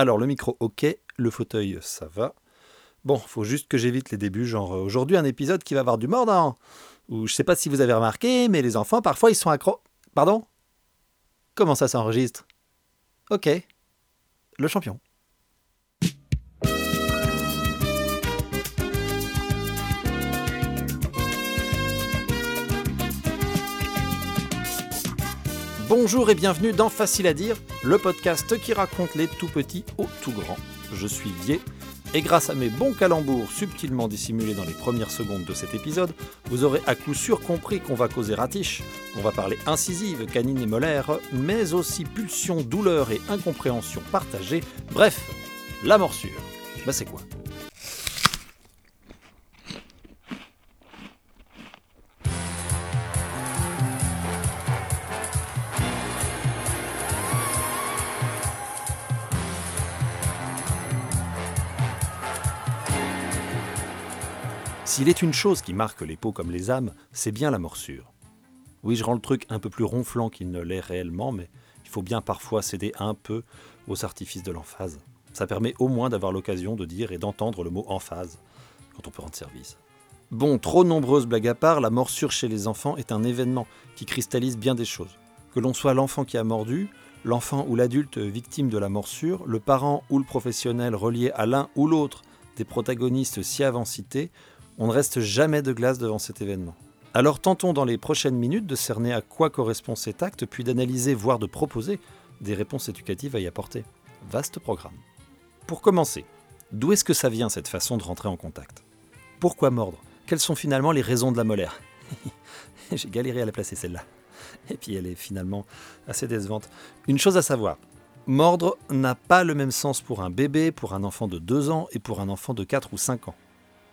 Alors le micro ok, le fauteuil ça va. Bon, faut juste que j'évite les débuts, genre euh, aujourd'hui un épisode qui va avoir du mordant. Ou je sais pas si vous avez remarqué, mais les enfants parfois ils sont accro... Pardon? Comment ça s'enregistre? Ok. Le champion. Bonjour et bienvenue dans Facile à dire, le podcast qui raconte les tout petits aux tout grands. Je suis Vier et grâce à mes bons calembours subtilement dissimulés dans les premières secondes de cet épisode, vous aurez à coup sûr compris qu'on va causer ratiche, on va parler incisive, canine et molaire, mais aussi pulsion, douleur et incompréhension partagée, bref, la morsure. Bah c'est quoi? S'il est une chose qui marque les peaux comme les âmes, c'est bien la morsure. Oui, je rends le truc un peu plus ronflant qu'il ne l'est réellement, mais il faut bien parfois céder un peu aux artifices de l'emphase. Ça permet au moins d'avoir l'occasion de dire et d'entendre le mot emphase quand on peut rendre service. Bon, trop nombreuses blagues à part, la morsure chez les enfants est un événement qui cristallise bien des choses. Que l'on soit l'enfant qui a mordu, l'enfant ou l'adulte victime de la morsure, le parent ou le professionnel relié à l'un ou l'autre des protagonistes si avant cités, on ne reste jamais de glace devant cet événement. Alors tentons dans les prochaines minutes de cerner à quoi correspond cet acte, puis d'analyser, voire de proposer des réponses éducatives à y apporter. Vaste programme. Pour commencer, d'où est-ce que ça vient cette façon de rentrer en contact? Pourquoi mordre? Quelles sont finalement les raisons de la molaire? J'ai galéré à la placer celle-là. Et puis elle est finalement assez décevante. Une chose à savoir, mordre n'a pas le même sens pour un bébé, pour un enfant de 2 ans et pour un enfant de 4 ou 5 ans.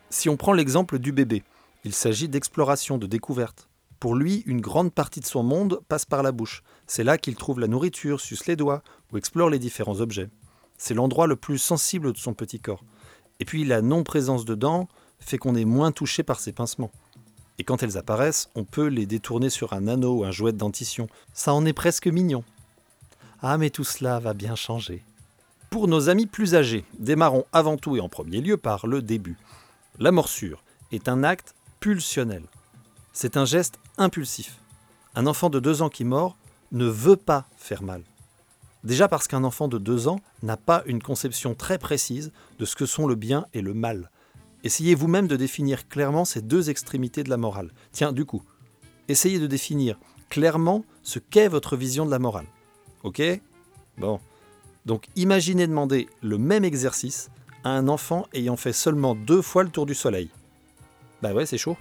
Si on prend l'exemple du bébé, il s'agit d'exploration, de découverte. Pour lui, une grande partie de son monde passe par la bouche. C'est là qu'il trouve la nourriture, suce les doigts ou explore les différents objets. C'est l'endroit le plus sensible de son petit corps. Et puis la non-présence de dents fait qu'on est moins touché par ces pincements. Et quand elles apparaissent, on peut les détourner sur un anneau ou un jouet de dentition. Ça en est presque mignon. Ah mais tout cela va bien changer. Pour nos amis plus âgés, démarrons avant tout et en premier lieu par le début. La morsure est un acte pulsionnel. C'est un geste impulsif. Un enfant de 2 ans qui mord ne veut pas faire mal. Déjà parce qu'un enfant de 2 ans n'a pas une conception très précise de ce que sont le bien et le mal. Essayez vous-même de définir clairement ces deux extrémités de la morale. Tiens, du coup, essayez de définir clairement ce qu'est votre vision de la morale. Ok? Bon. Donc imaginez demander le même exercice un enfant ayant fait seulement deux fois le tour du soleil. Bah ouais, c'est chaud.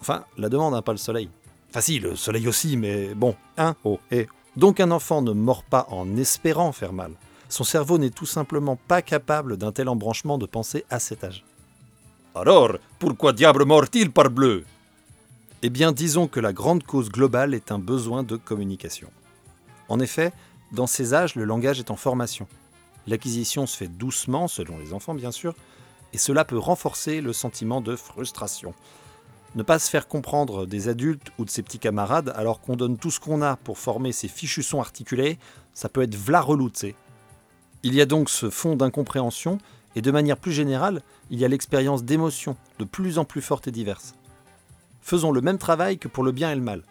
Enfin, la demande, hein, pas le soleil. Enfin si, le soleil aussi, mais bon, hein, oh, et. Donc un enfant ne mord pas en espérant faire mal. Son cerveau n'est tout simplement pas capable d'un tel embranchement de pensée à cet âge. Alors, pourquoi diable mord-il par bleu? Eh bien, disons que la grande cause globale est un besoin de communication. En effet, dans ces âges, le langage est en formation. L'acquisition se fait doucement, selon les enfants bien sûr, et cela peut renforcer le sentiment de frustration. Ne pas se faire comprendre des adultes ou de ses petits camarades alors qu'on donne tout ce qu'on a pour former ces fichus sons articulés, ça peut être v'là relouté. Il y a donc ce fond d'incompréhension, et de manière plus générale, il y a l'expérience d'émotions de plus en plus fortes et diverses. Faisons le même travail que pour le bien et le mal.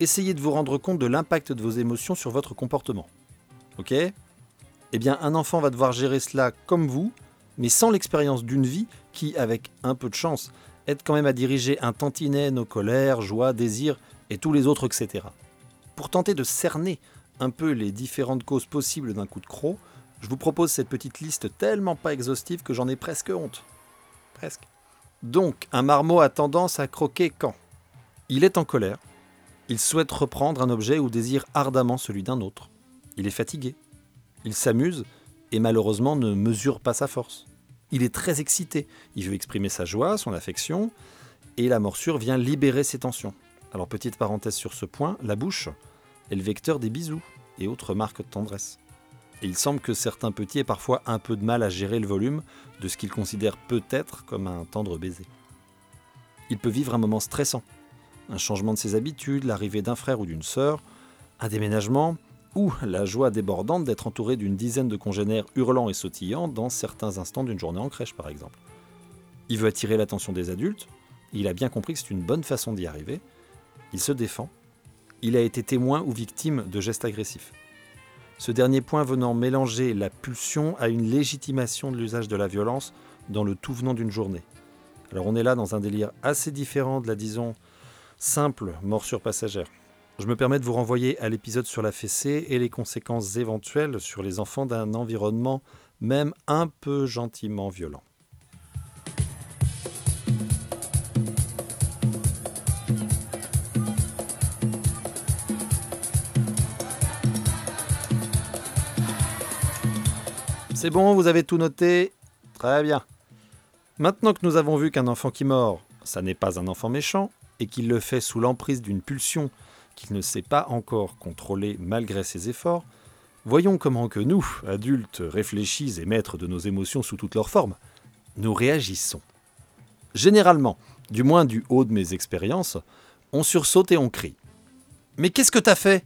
Essayez de vous rendre compte de l'impact de vos émotions sur votre comportement. Ok? Eh bien un enfant va devoir gérer cela comme vous, mais sans l'expérience d'une vie qui, avec un peu de chance, aide quand même à diriger un tantinet nos colères, joies, désirs et tous les autres, etc. Pour tenter de cerner un peu les différentes causes possibles d'un coup de croc, je vous propose cette petite liste tellement pas exhaustive que j'en ai presque honte. Presque. Donc, un marmot a tendance à croquer quand? Il est en colère, il souhaite reprendre un objet ou désire ardemment celui d'un autre, il est fatigué, il s'amuse et malheureusement ne mesure pas sa force. Il est très excité, il veut exprimer sa joie, son affection, et la morsure vient libérer ses tensions. Alors petite parenthèse sur ce point, la bouche est le vecteur des bisous et autres marques de tendresse. Il semble que certains petits aient parfois un peu de mal à gérer le volume de ce qu'ils considèrent peut-être comme un tendre baiser. Il peut vivre un moment stressant, un changement de ses habitudes, l'arrivée d'un frère ou d'une sœur, un déménagement, ou la joie débordante d'être entouré d'une dizaine de congénères hurlants et sautillants dans certains instants d'une journée en crèche par exemple. Il veut attirer l'attention des adultes, il a bien compris que c'est une bonne façon d'y arriver, il se défend, il a été témoin ou victime de gestes agressifs. Ce dernier point venant mélanger la pulsion à une légitimation de l'usage de la violence dans le tout venant d'une journée. Alors on est là dans un délire assez différent de la, disons, simple morsure passagère. Je me permets de vous renvoyer à l'épisode sur la fessée et les conséquences éventuelles sur les enfants d'un environnement même un peu gentiment violent. C'est bon, vous avez tout noté Très bien. Maintenant que nous avons vu qu'un enfant qui mord, ça n'est pas un enfant méchant, et qu'il le fait sous l'emprise d'une pulsion qu'il ne sait pas encore contrôler malgré ses efforts, voyons comment que nous, adultes réfléchis et maîtres de nos émotions sous toutes leurs formes, nous réagissons. Généralement, du moins du haut de mes expériences, on sursaute et on crie. Mais qu'est-ce que t'as fait?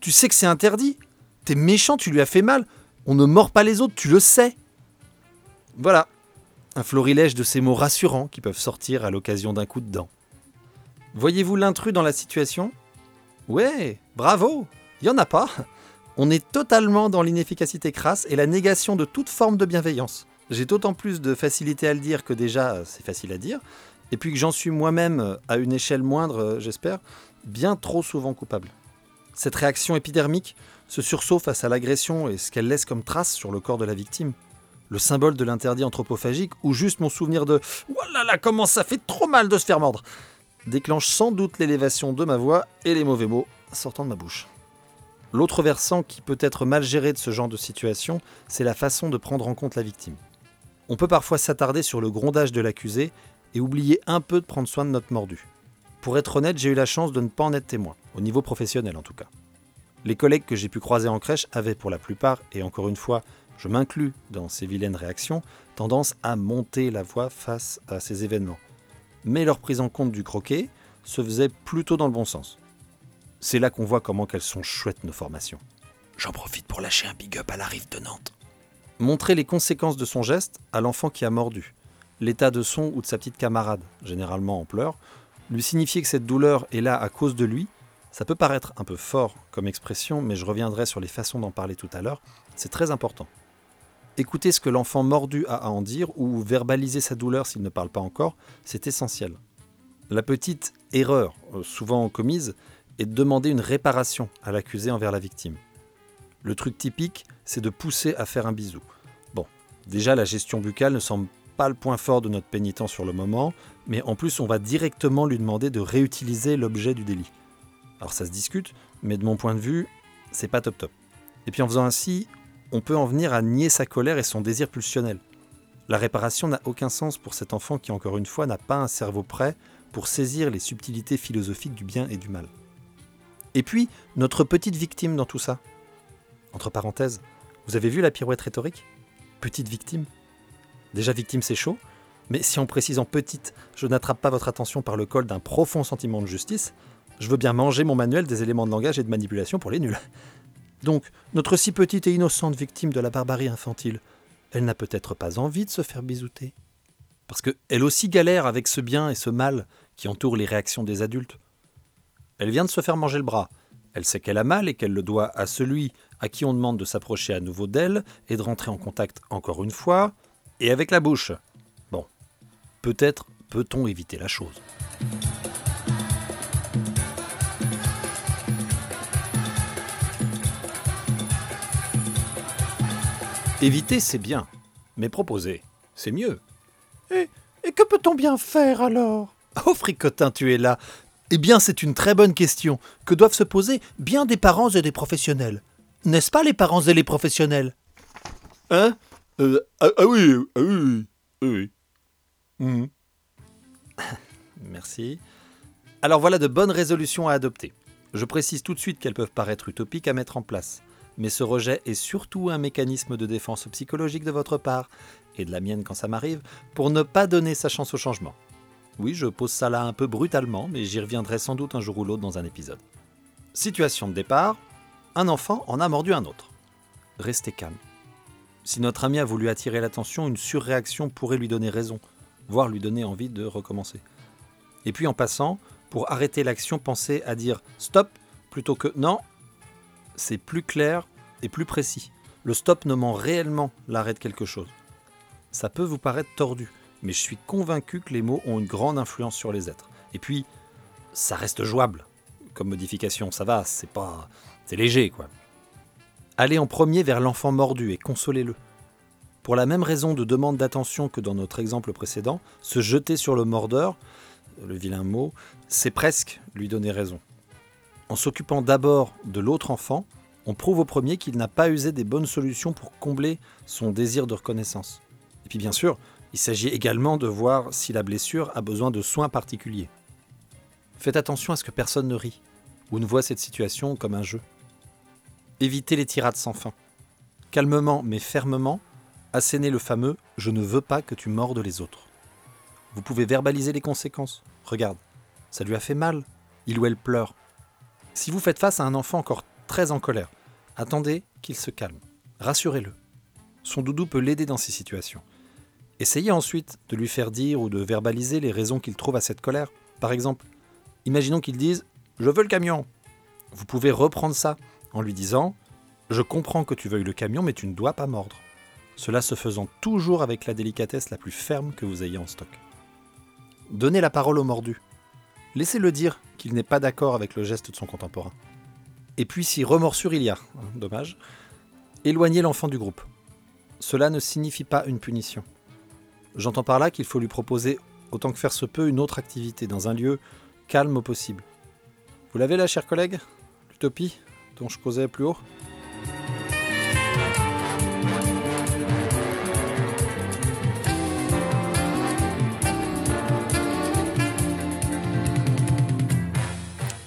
Tu sais que c'est interdit? T'es méchant, tu lui as fait mal On ne mord pas les autres, tu le sais Voilà, un florilège de ces mots rassurants qui peuvent sortir à l'occasion d'un coup de dent. Voyez-vous l'intrus dans la situation? Ouais, bravo Il en a pas On est totalement dans l'inefficacité crasse et la négation de toute forme de bienveillance. J'ai d'autant plus de facilité à le dire que déjà c'est facile à dire, et puis que j'en suis moi-même, à une échelle moindre, j'espère, bien trop souvent coupable. Cette réaction épidermique, ce sursaut face à l'agression et ce qu'elle laisse comme trace sur le corps de la victime, le symbole de l'interdit anthropophagique, ou juste mon souvenir de Oh là là, comment ça fait trop mal de se faire mordre déclenche sans doute l'élévation de ma voix et les mauvais mots sortant de ma bouche. L'autre versant qui peut être mal géré de ce genre de situation, c'est la façon de prendre en compte la victime. On peut parfois s'attarder sur le grondage de l'accusé et oublier un peu de prendre soin de notre mordu. Pour être honnête, j'ai eu la chance de ne pas en être témoin, au niveau professionnel en tout cas. Les collègues que j'ai pu croiser en crèche avaient pour la plupart, et encore une fois, je m'inclus dans ces vilaines réactions, tendance à monter la voix face à ces événements. Mais leur prise en compte du croquet se faisait plutôt dans le bon sens. C'est là qu'on voit comment qu'elles sont chouettes nos formations. J'en profite pour lâcher un big up à la rive de Nantes. Montrer les conséquences de son geste à l'enfant qui a mordu, l'état de son ou de sa petite camarade, généralement en pleurs, lui signifier que cette douleur est là à cause de lui, ça peut paraître un peu fort comme expression, mais je reviendrai sur les façons d'en parler tout à l'heure, c'est très important. Écouter ce que l'enfant mordu a à en dire ou verbaliser sa douleur s'il ne parle pas encore, c'est essentiel. La petite erreur, euh, souvent commise, est de demander une réparation à l'accusé envers la victime. Le truc typique, c'est de pousser à faire un bisou. Bon, déjà la gestion buccale ne semble pas le point fort de notre pénitent sur le moment, mais en plus on va directement lui demander de réutiliser l'objet du délit. Alors ça se discute, mais de mon point de vue, c'est pas top top. Et puis en faisant ainsi, on peut en venir à nier sa colère et son désir pulsionnel. La réparation n'a aucun sens pour cet enfant qui, encore une fois, n'a pas un cerveau prêt pour saisir les subtilités philosophiques du bien et du mal. Et puis, notre petite victime dans tout ça. Entre parenthèses, vous avez vu la pirouette rhétorique? Petite victime? Déjà victime c'est chaud, mais si en précisant petite, je n'attrape pas votre attention par le col d'un profond sentiment de justice, je veux bien manger mon manuel des éléments de langage et de manipulation pour les nuls. Donc, notre si petite et innocente victime de la barbarie infantile, elle n'a peut-être pas envie de se faire bisouter. Parce qu'elle aussi galère avec ce bien et ce mal qui entourent les réactions des adultes. Elle vient de se faire manger le bras. Elle sait qu'elle a mal et qu'elle le doit à celui à qui on demande de s'approcher à nouveau d'elle et de rentrer en contact encore une fois, et avec la bouche. Bon, peut-être peut-on éviter la chose. Éviter, c'est bien, mais proposer, c'est mieux. Et, et que peut-on bien faire alors? Oh, fricotin, tu es là. Eh bien, c'est une très bonne question que doivent se poser bien des parents et des professionnels. N'est-ce pas les parents et les professionnels? Hein? Euh, ah, ah, oui, ah oui, oui. Mmh. Merci. Alors voilà de bonnes résolutions à adopter. Je précise tout de suite qu'elles peuvent paraître utopiques à mettre en place mais ce rejet est surtout un mécanisme de défense psychologique de votre part, et de la mienne quand ça m'arrive, pour ne pas donner sa chance au changement. Oui, je pose ça là un peu brutalement, mais j'y reviendrai sans doute un jour ou l'autre dans un épisode. Situation de départ. un enfant en a mordu un autre. Restez calme. Si notre ami a voulu attirer l'attention, une surréaction pourrait lui donner raison, voire lui donner envie de recommencer. Et puis en passant, pour arrêter l'action, pensez à dire stop plutôt que non. C'est plus clair plus précis. Le stop nommant réellement l'arrêt de quelque chose. Ça peut vous paraître tordu, mais je suis convaincu que les mots ont une grande influence sur les êtres. Et puis, ça reste jouable comme modification, ça va, c'est pas. C'est léger, quoi. Allez en premier vers l'enfant mordu et consolez-le. Pour la même raison de demande d'attention que dans notre exemple précédent, se jeter sur le mordeur, le vilain mot, c'est presque lui donner raison. En s'occupant d'abord de l'autre enfant, on prouve au premier qu'il n'a pas usé des bonnes solutions pour combler son désir de reconnaissance. Et puis bien sûr, il s'agit également de voir si la blessure a besoin de soins particuliers. Faites attention à ce que personne ne rit ou ne voit cette situation comme un jeu. Évitez les tirades sans fin. Calmement mais fermement, assénez le fameux ⁇ Je ne veux pas que tu mordes les autres ⁇ Vous pouvez verbaliser les conséquences. Regarde, ça lui a fait mal, il ou elle pleure. Si vous faites face à un enfant encore très en colère, attendez qu'il se calme. Rassurez-le. Son doudou peut l'aider dans ces situations. Essayez ensuite de lui faire dire ou de verbaliser les raisons qu'il trouve à cette colère. Par exemple, Imaginons qu'ils disent Je veux le camion. Vous pouvez reprendre ça en lui disant Je comprends que tu veuilles le camion, mais tu ne dois pas mordre. Cela se faisant toujours avec la délicatesse la plus ferme que vous ayez en stock. Donnez la parole au mordu. Laissez-le dire qu'il n'est pas d'accord avec le geste de son contemporain. Et puis si remorsure il y a, hein, dommage, éloignez l'enfant du groupe. Cela ne signifie pas une punition. J'entends par là qu'il faut lui proposer autant que faire se peut une autre activité dans un lieu calme au possible. Vous l'avez là, chers collègues L'utopie dont je causais plus haut?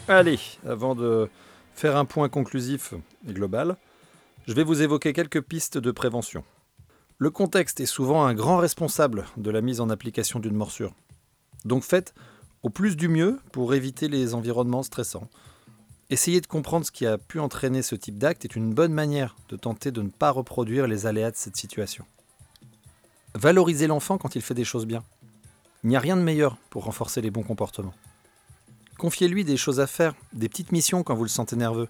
Allez, avant de faire un point conclusif et global, je vais vous évoquer quelques pistes de prévention. Le contexte est souvent un grand responsable de la mise en application d'une morsure. Donc faites au plus du mieux pour éviter les environnements stressants. Essayer de comprendre ce qui a pu entraîner ce type d'acte est une bonne manière de tenter de ne pas reproduire les aléas de cette situation. Valorisez l'enfant quand il fait des choses bien. Il n'y a rien de meilleur pour renforcer les bons comportements. Confiez-lui des choses à faire, des petites missions quand vous le sentez nerveux.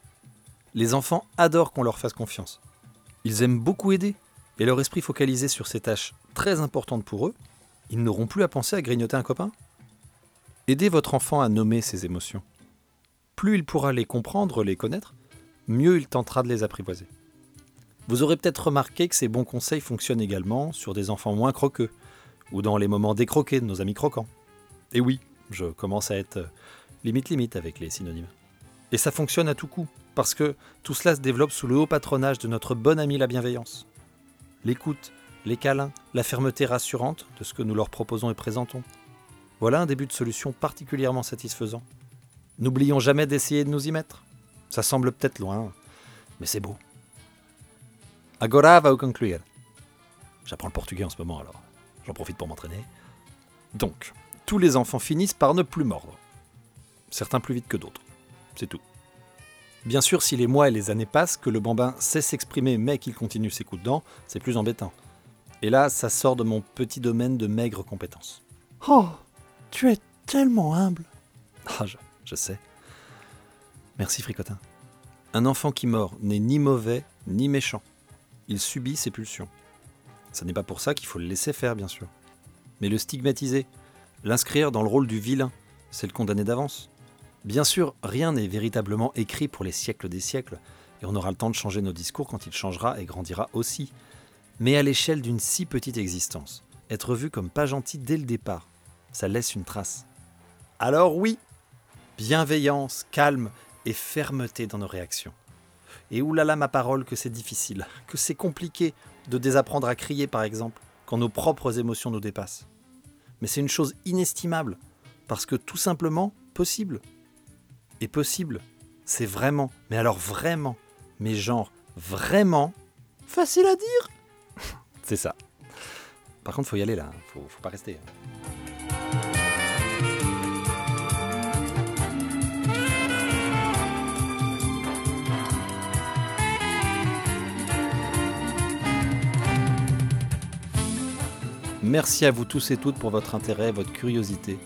Les enfants adorent qu'on leur fasse confiance. Ils aiment beaucoup aider, et leur esprit focalisé sur ces tâches très importantes pour eux, ils n'auront plus à penser à grignoter un copain. Aidez votre enfant à nommer ses émotions. Plus il pourra les comprendre, les connaître, mieux il tentera de les apprivoiser. Vous aurez peut-être remarqué que ces bons conseils fonctionnent également sur des enfants moins croqueux, ou dans les moments décroqués de nos amis croquants. Et oui, je commence à être limite limite avec les synonymes. Et ça fonctionne à tout coup, parce que tout cela se développe sous le haut patronage de notre bonne amie la bienveillance. L'écoute, les câlins, la fermeté rassurante de ce que nous leur proposons et présentons, voilà un début de solution particulièrement satisfaisant. N'oublions jamais d'essayer de nous y mettre. Ça semble peut-être loin, mais c'est beau. Agora va conclure. J'apprends le portugais en ce moment alors. J'en profite pour m'entraîner. Donc, tous les enfants finissent par ne plus mordre. Certains plus vite que d'autres. C'est tout. Bien sûr, si les mois et les années passent, que le bambin sait s'exprimer mais qu'il continue ses coups de dents, c'est plus embêtant. Et là, ça sort de mon petit domaine de maigres compétences. Oh tu es tellement humble. Ah, je, sais. Merci, Fricotin. Un enfant qui mord n'est ni mauvais ni méchant. Il subit ses pulsions. Ce n'est pas pour ça qu'il faut le laisser faire, bien sûr. Mais le stigmatiser, l'inscrire dans le rôle du vilain, c'est le condamner d'avance. Bien sûr, rien n'est véritablement écrit pour les siècles des siècles, et on aura le temps de changer nos discours quand il changera et grandira aussi. Mais à l'échelle d'une si petite existence, être vu comme pas gentil dès le départ, ça laisse une trace. Alors oui, bienveillance, calme et fermeté dans nos réactions. Et oulala ma parole que c'est difficile, que c'est compliqué de désapprendre à crier par exemple, quand nos propres émotions nous dépassent. Mais c'est une chose inestimable, parce que tout simplement possible est possible. C'est vraiment, mais alors vraiment, mais genre vraiment facile à dire. C'est ça. Par contre, faut y aller là, faut, faut pas rester. Hein. Merci à vous tous et toutes pour votre intérêt, votre curiosité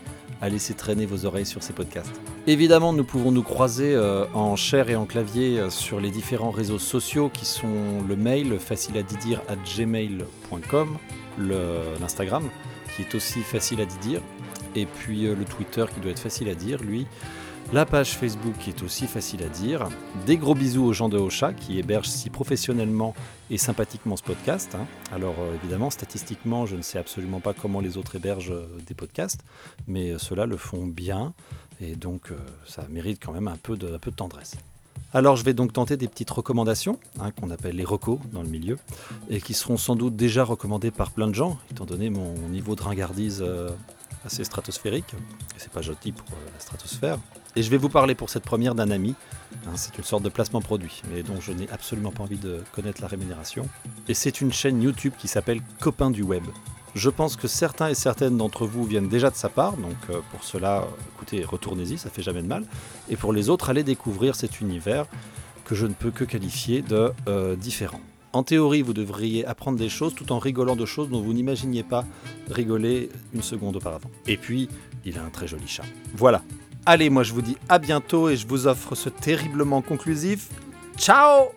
à laisser traîner vos oreilles sur ces podcasts. Évidemment, nous pouvons nous croiser euh, en chair et en clavier euh, sur les différents réseaux sociaux qui sont le mail facile à dire à gmail.com, l'Instagram qui est aussi facile à dire, et puis euh, le Twitter qui doit être facile à dire, lui, la page Facebook est aussi facile à dire. Des gros bisous aux gens de Ocha qui hébergent si professionnellement et sympathiquement ce podcast. Hein. Alors euh, évidemment, statistiquement, je ne sais absolument pas comment les autres hébergent euh, des podcasts, mais euh, ceux-là le font bien et donc ça mérite quand même un peu de, peu de tendresse. Alors je vais donc tenter des petites recommandations, hein, qu'on appelle les recos dans le milieu, et qui seront sans doute déjà recommandées par plein de gens, étant donné mon niveau de ringardise assez stratosphérique. Et c'est pas gentil pour la stratosphère. Et je vais vous parler pour cette première d'un ami. Hein, c'est une sorte de placement produit, mais dont je n'ai absolument pas envie de connaître la rémunération. Et c'est une chaîne YouTube qui s'appelle Copain du Web. Je pense que certains et certaines d'entre vous viennent déjà de sa part, donc euh, pour cela, écoutez, retournez-y, ça fait jamais de mal. Et pour les autres, allez découvrir cet univers que je ne peux que qualifier de euh, différent. En théorie, vous devriez apprendre des choses tout en rigolant de choses dont vous n'imaginiez pas rigoler une seconde auparavant. Et puis, il a un très joli chat. Voilà, Allez, moi je vous dis à bientôt et je vous offre ce terriblement conclusif. Ciao